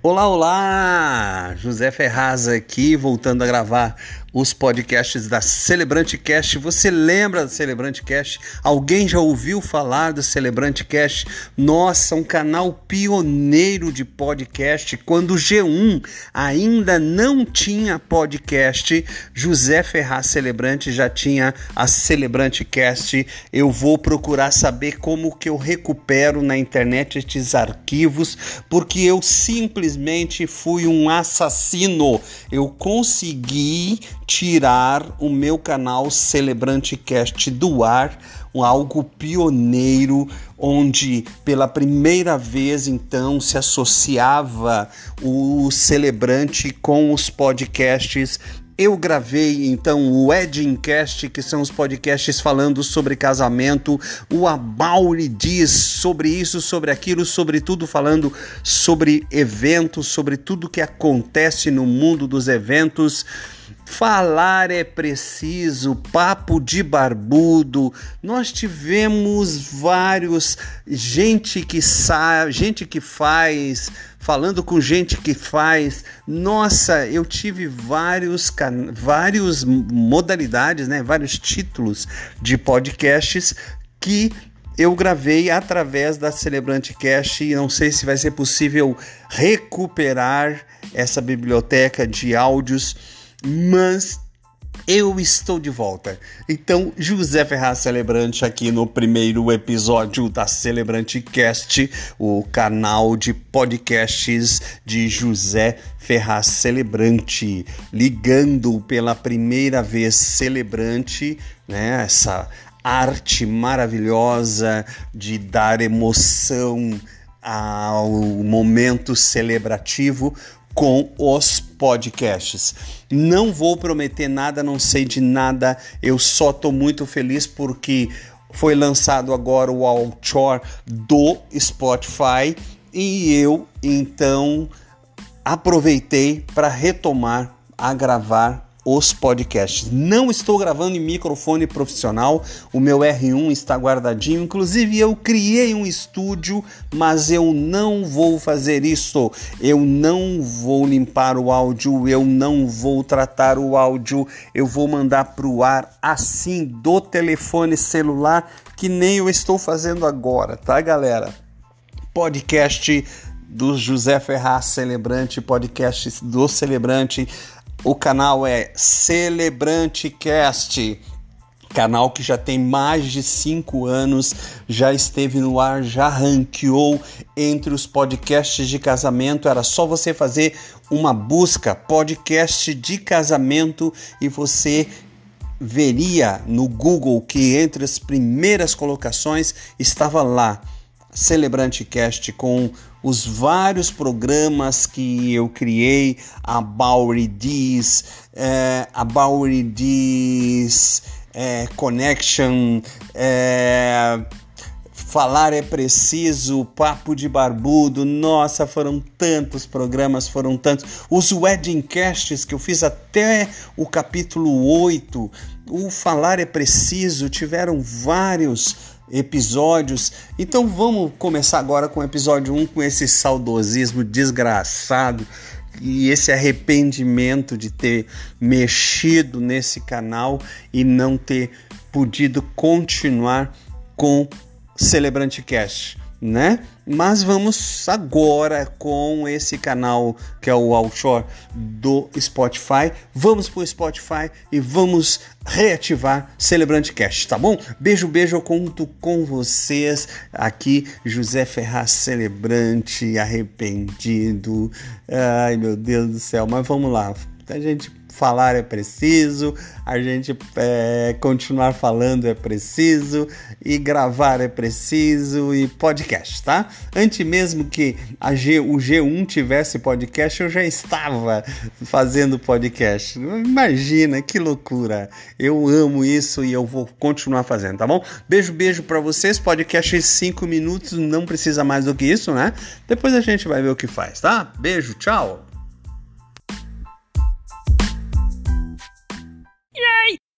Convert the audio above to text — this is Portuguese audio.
Olá, olá! José Ferraz aqui, voltando a gravar os podcasts da Celebrante Cast. Você lembra do Celebrante Cast? Alguém já ouviu falar do Celebrante Cast? Nossa, um canal pioneiro de podcast. Quando o G1 ainda não tinha podcast, José Ferraz Celebrante já tinha a Celebrante Cast. Eu vou procurar saber como que eu recupero na internet estes arquivos, porque eu simplesmente fui um assassino. Eu consegui tirar o meu canal Celebrante Cast do ar, algo pioneiro, onde pela primeira vez então se associava o Celebrante com os podcasts eu gravei então o Weddingcast, que são os podcasts falando sobre casamento, o Abauri diz sobre isso, sobre aquilo, sobre tudo, falando sobre eventos, sobre tudo que acontece no mundo dos eventos. Falar é preciso, papo de barbudo. Nós tivemos vários gente que sabe, gente que faz, falando com gente que faz. Nossa, eu tive vários vários modalidades, né, vários títulos de podcasts que eu gravei através da Celebrante Cast e não sei se vai ser possível recuperar essa biblioteca de áudios mas eu estou de volta. Então, José Ferraz Celebrante aqui no primeiro episódio da Celebrante Cast, o canal de podcasts de José Ferraz Celebrante, ligando pela primeira vez Celebrante, né, essa arte maravilhosa de dar emoção ao momento celebrativo com os podcasts. Não vou prometer nada, não sei de nada, eu só estou muito feliz porque foi lançado agora o outdoor do Spotify e eu então aproveitei para retomar a gravar os podcasts. Não estou gravando em microfone profissional, o meu R1 está guardadinho. Inclusive, eu criei um estúdio, mas eu não vou fazer isso. Eu não vou limpar o áudio, eu não vou tratar o áudio, eu vou mandar para o ar assim do telefone celular, que nem eu estou fazendo agora, tá, galera? Podcast do José Ferraz Celebrante, podcast do Celebrante o canal é Celebrante Cast, canal que já tem mais de cinco anos, já esteve no ar, já ranqueou entre os podcasts de casamento. Era só você fazer uma busca podcast de casamento e você veria no Google que entre as primeiras colocações estava lá Celebrante Cast com os vários programas que eu criei, a Bowery This, é, a Bowery This é, Connection, é, Falar é Preciso, Papo de Barbudo, nossa, foram tantos programas, foram tantos. Os Wedding Casts que eu fiz até o capítulo 8, o Falar é Preciso, tiveram vários episódios. Então vamos começar agora com o episódio 1 com esse saudosismo desgraçado e esse arrependimento de ter mexido nesse canal e não ter podido continuar com Celebrante Cast né? Mas vamos agora com esse canal que é o Outshore do Spotify. Vamos pro Spotify e vamos reativar Celebrante Cast, tá bom? Beijo, beijo, eu conto com vocês aqui, José Ferraz Celebrante, arrependido. Ai, meu Deus do céu, mas vamos lá. A gente falar é preciso, a gente é, continuar falando é preciso, e gravar é preciso, e podcast, tá? Antes mesmo que a G, o G1 tivesse podcast, eu já estava fazendo podcast. Imagina que loucura! Eu amo isso e eu vou continuar fazendo, tá bom? Beijo, beijo para vocês. Podcast em 5 minutos, não precisa mais do que isso, né? Depois a gente vai ver o que faz, tá? Beijo, tchau!